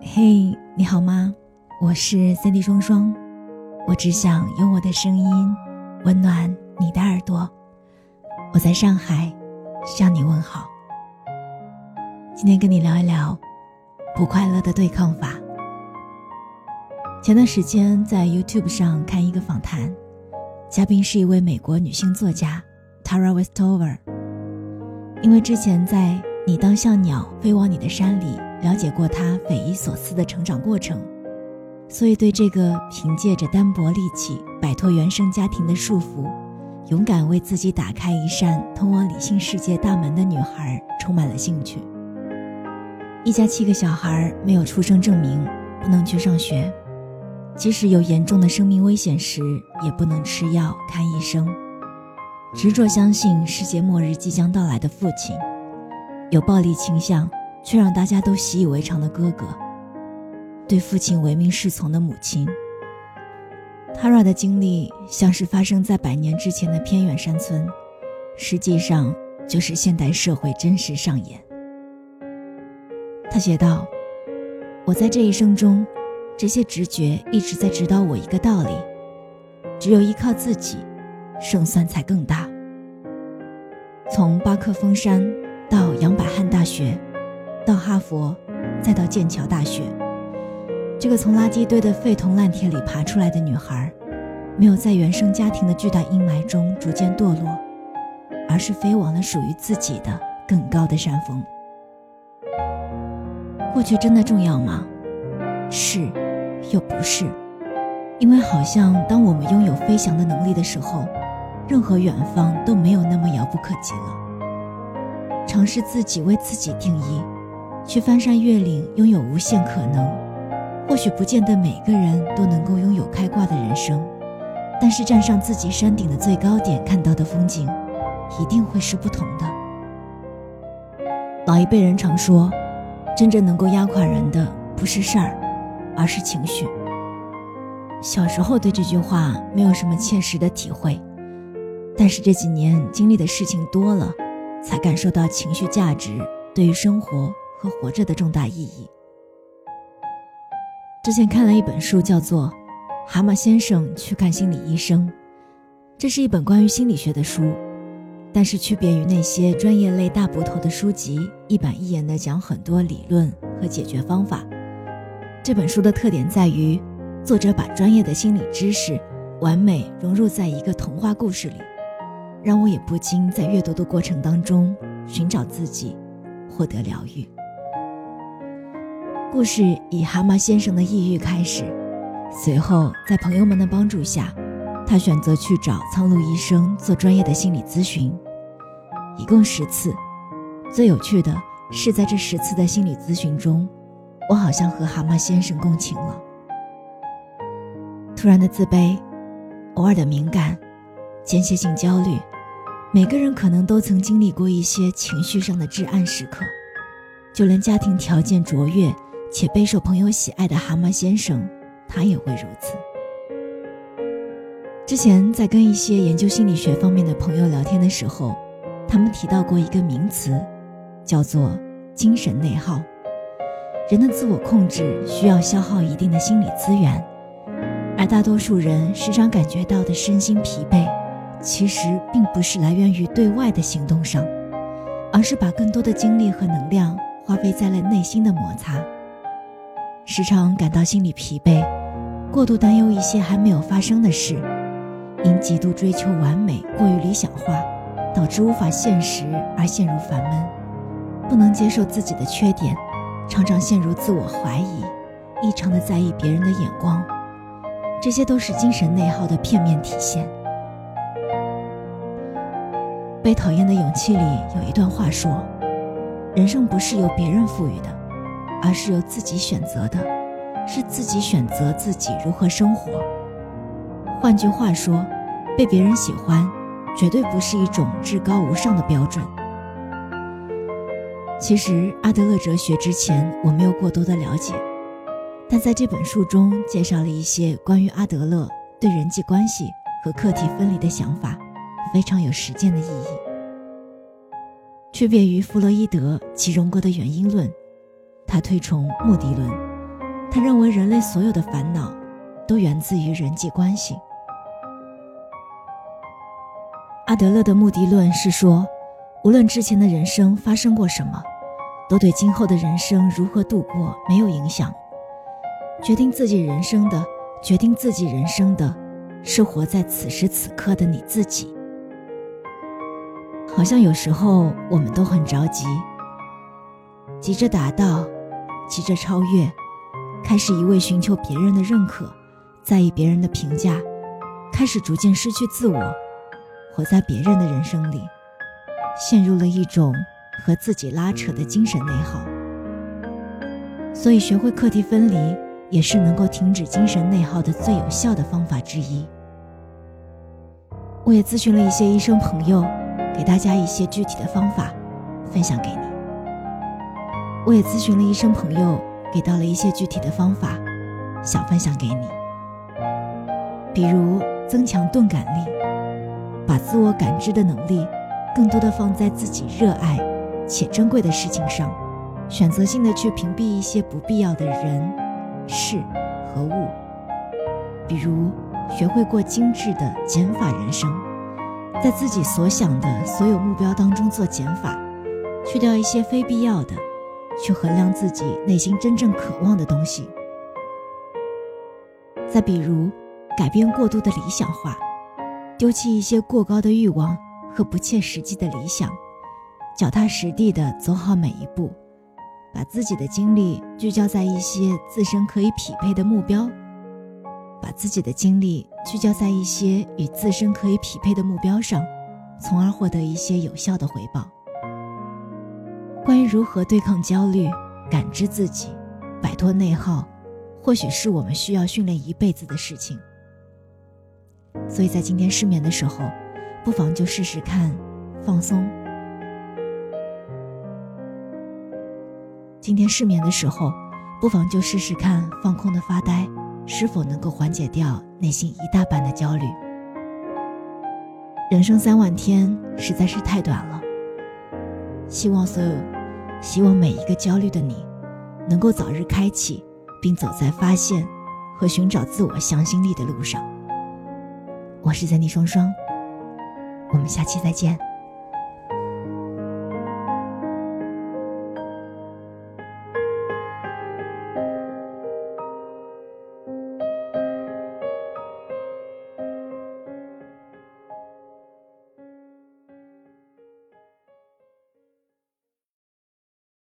嘿，你好吗？我是 CD 双双，我只想用我的声音温暖你的耳朵。我在上海向你问好。今天跟你聊一聊不快乐的对抗法。前段时间在 YouTube 上看一个访谈，嘉宾是一位美国女性作家 Tara Westover。因为之前在《你当像鸟飞往你的山》里了解过她匪夷所思的成长过程，所以对这个凭借着单薄力气摆脱原生家庭的束缚，勇敢为自己打开一扇通往理性世界大门的女孩充满了兴趣。一家七个小孩没有出生证明，不能去上学。即使有严重的生命危险时，也不能吃药看医生。执着相信世界末日即将到来的父亲，有暴力倾向却让大家都习以为常的哥哥，对父亲唯命是从的母亲。Tara 的经历像是发生在百年之前的偏远山村，实际上就是现代社会真实上演。他写道：“我在这一生中。”这些直觉一直在指导我一个道理：只有依靠自己，胜算才更大。从巴克峰山到杨百翰大学，到哈佛，再到剑桥大学，这个从垃圾堆的废铜烂铁里爬出来的女孩，没有在原生家庭的巨大阴霾中逐渐堕落，而是飞往了属于自己的更高的山峰。过去真的重要吗？是。又不是，因为好像当我们拥有飞翔的能力的时候，任何远方都没有那么遥不可及了。尝试自己为自己定义，去翻山越岭，拥有无限可能。或许不见得每个人都能够拥有开挂的人生，但是站上自己山顶的最高点，看到的风景，一定会是不同的。老一辈人常说，真正能够压垮人的不是事儿。而是情绪。小时候对这句话没有什么切实的体会，但是这几年经历的事情多了，才感受到情绪价值对于生活和活着的重大意义。之前看了一本书，叫做《蛤蟆先生去看心理医生》，这是一本关于心理学的书，但是区别于那些专业类大部头的书籍，一板一眼的讲很多理论和解决方法。这本书的特点在于，作者把专业的心理知识完美融入在一个童话故事里，让我也不禁在阅读的过程当中寻找自己，获得疗愈。故事以蛤蟆先生的抑郁开始，随后在朋友们的帮助下，他选择去找苍鹭医生做专业的心理咨询，一共十次。最有趣的是，在这十次的心理咨询中。我好像和蛤蟆先生共情了。突然的自卑，偶尔的敏感，间歇性焦虑，每个人可能都曾经历过一些情绪上的至暗时刻。就连家庭条件卓越且备受朋友喜爱的蛤蟆先生，他也会如此。之前在跟一些研究心理学方面的朋友聊天的时候，他们提到过一个名词，叫做精神内耗。人的自我控制需要消耗一定的心理资源，而大多数人时常感觉到的身心疲惫，其实并不是来源于对外的行动上，而是把更多的精力和能量花费在了内心的摩擦。时常感到心理疲惫，过度担忧一些还没有发生的事，因极度追求完美、过于理想化，导致无法现实而陷入烦闷，不能接受自己的缺点。常常陷入自我怀疑，异常的在意别人的眼光，这些都是精神内耗的片面体现。被讨厌的勇气里有一段话说：“人生不是由别人赋予的，而是由自己选择的，是自己选择自己如何生活。”换句话说，被别人喜欢，绝对不是一种至高无上的标准。其实阿德勒哲学之前我没有过多的了解，但在这本书中介绍了一些关于阿德勒对人际关系和客体分离的想法，非常有实践的意义。区别于弗洛伊德及荣格的原因论，他推崇目的论。他认为人类所有的烦恼都源自于人际关系。阿德勒的目的论是说，无论之前的人生发生过什么，都对今后的人生如何度过没有影响。决定自己人生的，决定自己人生的，是活在此时此刻的你自己。好像有时候我们都很着急，急着达到，急着超越，开始一味寻求别人的认可，在意别人的评价，开始逐渐失去自我，活在别人的人生里，陷入了一种和自己拉扯的精神内耗。所以，学会课题分离，也是能够停止精神内耗的最有效的方法之一。我也咨询了一些医生朋友。给大家一些具体的方法，分享给你。我也咨询了医生朋友，给到了一些具体的方法，想分享给你。比如增强钝感力，把自我感知的能力更多的放在自己热爱且珍贵的事情上，选择性的去屏蔽一些不必要的人、事和物。比如学会过精致的减法人生。在自己所想的所有目标当中做减法，去掉一些非必要的，去衡量自己内心真正渴望的东西。再比如，改变过度的理想化，丢弃一些过高的欲望和不切实际的理想，脚踏实地的走好每一步，把自己的精力聚焦在一些自身可以匹配的目标。把自己的精力聚焦在一些与自身可以匹配的目标上，从而获得一些有效的回报。关于如何对抗焦虑、感知自己、摆脱内耗，或许是我们需要训练一辈子的事情。所以在今天失眠的时候，不妨就试试看放松。今天失眠的时候，不妨就试试看放空的发呆。是否能够缓解掉内心一大半的焦虑？人生三万天实在是太短了。希望所有，希望每一个焦虑的你，能够早日开启，并走在发现和寻找自我向心力的路上。我是在你双双，我们下期再见。